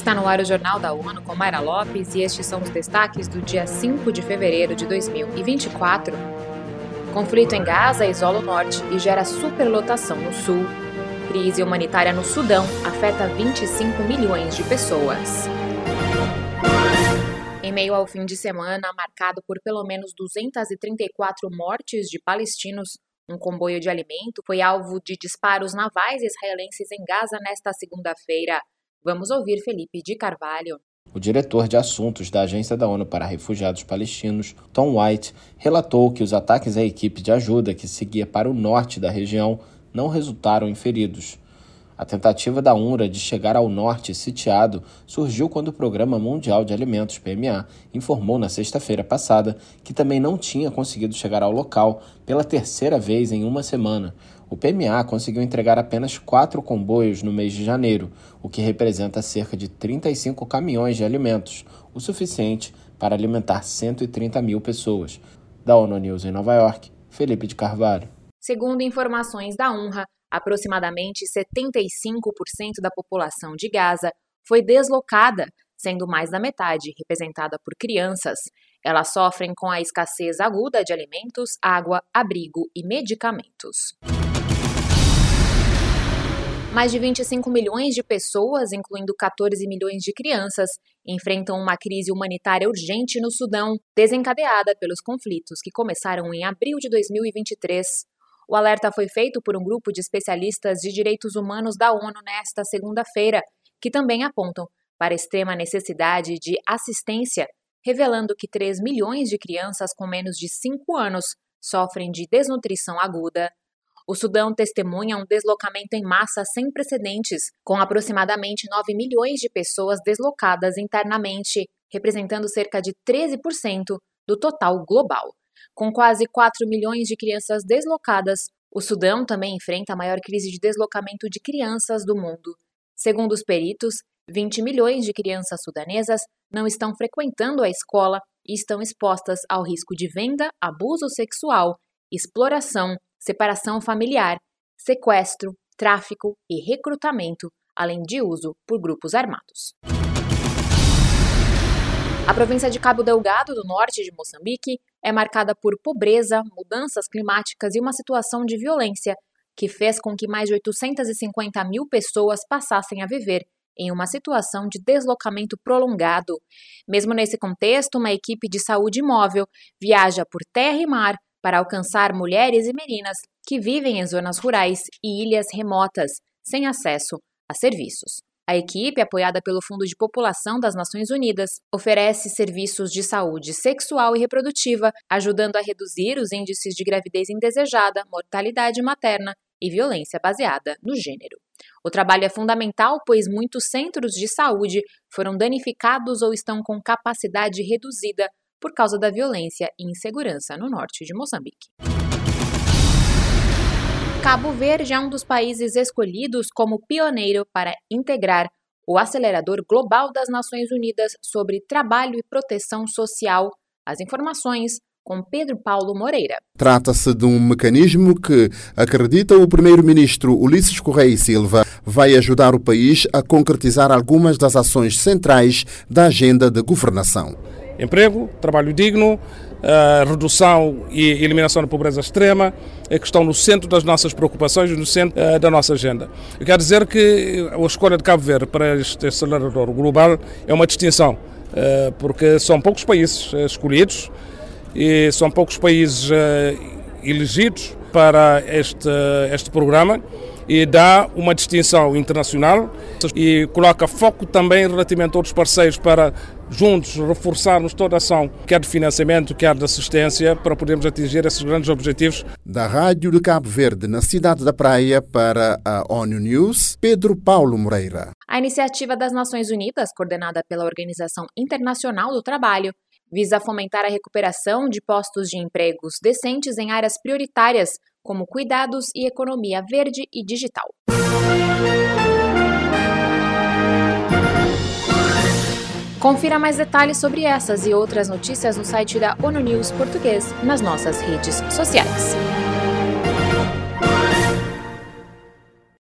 Está no ar o Jornal da ONU com Mayra Lopes e estes são os destaques do dia 5 de fevereiro de 2024. Conflito em Gaza isola o norte e gera superlotação no sul. Crise humanitária no Sudão afeta 25 milhões de pessoas. Em meio ao fim de semana marcado por pelo menos 234 mortes de palestinos, um comboio de alimento foi alvo de disparos navais israelenses em Gaza nesta segunda-feira. Vamos ouvir Felipe de Carvalho. O diretor de assuntos da Agência da ONU para Refugiados Palestinos, Tom White, relatou que os ataques à equipe de ajuda que seguia para o norte da região não resultaram em feridos. A tentativa da UNRWA de chegar ao norte sitiado surgiu quando o Programa Mundial de Alimentos, PMA, informou na sexta-feira passada que também não tinha conseguido chegar ao local pela terceira vez em uma semana, o PMA conseguiu entregar apenas quatro comboios no mês de janeiro, o que representa cerca de 35 caminhões de alimentos, o suficiente para alimentar 130 mil pessoas. Da ONU News em Nova York, Felipe de Carvalho. Segundo informações da UNRWA, aproximadamente 75% da população de Gaza foi deslocada, sendo mais da metade representada por crianças. Elas sofrem com a escassez aguda de alimentos, água, abrigo e medicamentos. Mais de 25 milhões de pessoas, incluindo 14 milhões de crianças, enfrentam uma crise humanitária urgente no Sudão, desencadeada pelos conflitos que começaram em abril de 2023. O alerta foi feito por um grupo de especialistas de direitos humanos da ONU nesta segunda-feira, que também apontam para extrema necessidade de assistência, revelando que 3 milhões de crianças com menos de 5 anos sofrem de desnutrição aguda o Sudão testemunha um deslocamento em massa sem precedentes, com aproximadamente 9 milhões de pessoas deslocadas internamente, representando cerca de 13% do total global. Com quase 4 milhões de crianças deslocadas, o Sudão também enfrenta a maior crise de deslocamento de crianças do mundo. Segundo os peritos, 20 milhões de crianças sudanesas não estão frequentando a escola e estão expostas ao risco de venda, abuso sexual, exploração separação familiar, sequestro, tráfico e recrutamento, além de uso por grupos armados. A província de Cabo Delgado, do norte de Moçambique, é marcada por pobreza, mudanças climáticas e uma situação de violência que fez com que mais de 850 mil pessoas passassem a viver em uma situação de deslocamento prolongado. Mesmo nesse contexto, uma equipe de saúde móvel viaja por terra e mar para alcançar mulheres e meninas que vivem em zonas rurais e ilhas remotas, sem acesso a serviços. A equipe, apoiada pelo Fundo de População das Nações Unidas, oferece serviços de saúde sexual e reprodutiva, ajudando a reduzir os índices de gravidez indesejada, mortalidade materna e violência baseada no gênero. O trabalho é fundamental, pois muitos centros de saúde foram danificados ou estão com capacidade reduzida por causa da violência e insegurança no norte de Moçambique. Cabo Verde é um dos países escolhidos como pioneiro para integrar o acelerador global das Nações Unidas sobre trabalho e proteção social. As informações com Pedro Paulo Moreira. Trata-se de um mecanismo que, acredita o primeiro-ministro Ulisses Correia e Silva, vai ajudar o país a concretizar algumas das ações centrais da agenda de governação emprego, trabalho digno, a redução e eliminação da pobreza extrema, que estão no centro das nossas preocupações e no centro uh, da nossa agenda. Eu quero dizer que a escolha de Cabo Verde para este acelerador global é uma distinção, uh, porque são poucos países escolhidos e são poucos países elegidos para este, este programa e dá uma distinção internacional e coloca foco também relativamente a outros parceiros para juntos reforçarmos toda a ação, quer de financiamento, quer de assistência, para podermos atingir esses grandes objetivos. Da Rádio de Cabo Verde, na cidade da Praia, para a ONU News, Pedro Paulo Moreira. A iniciativa das Nações Unidas, coordenada pela Organização Internacional do Trabalho, visa fomentar a recuperação de postos de empregos decentes em áreas prioritárias como cuidados e economia verde e digital. Confira mais detalhes sobre essas e outras notícias no site da ONU News Português nas nossas redes sociais.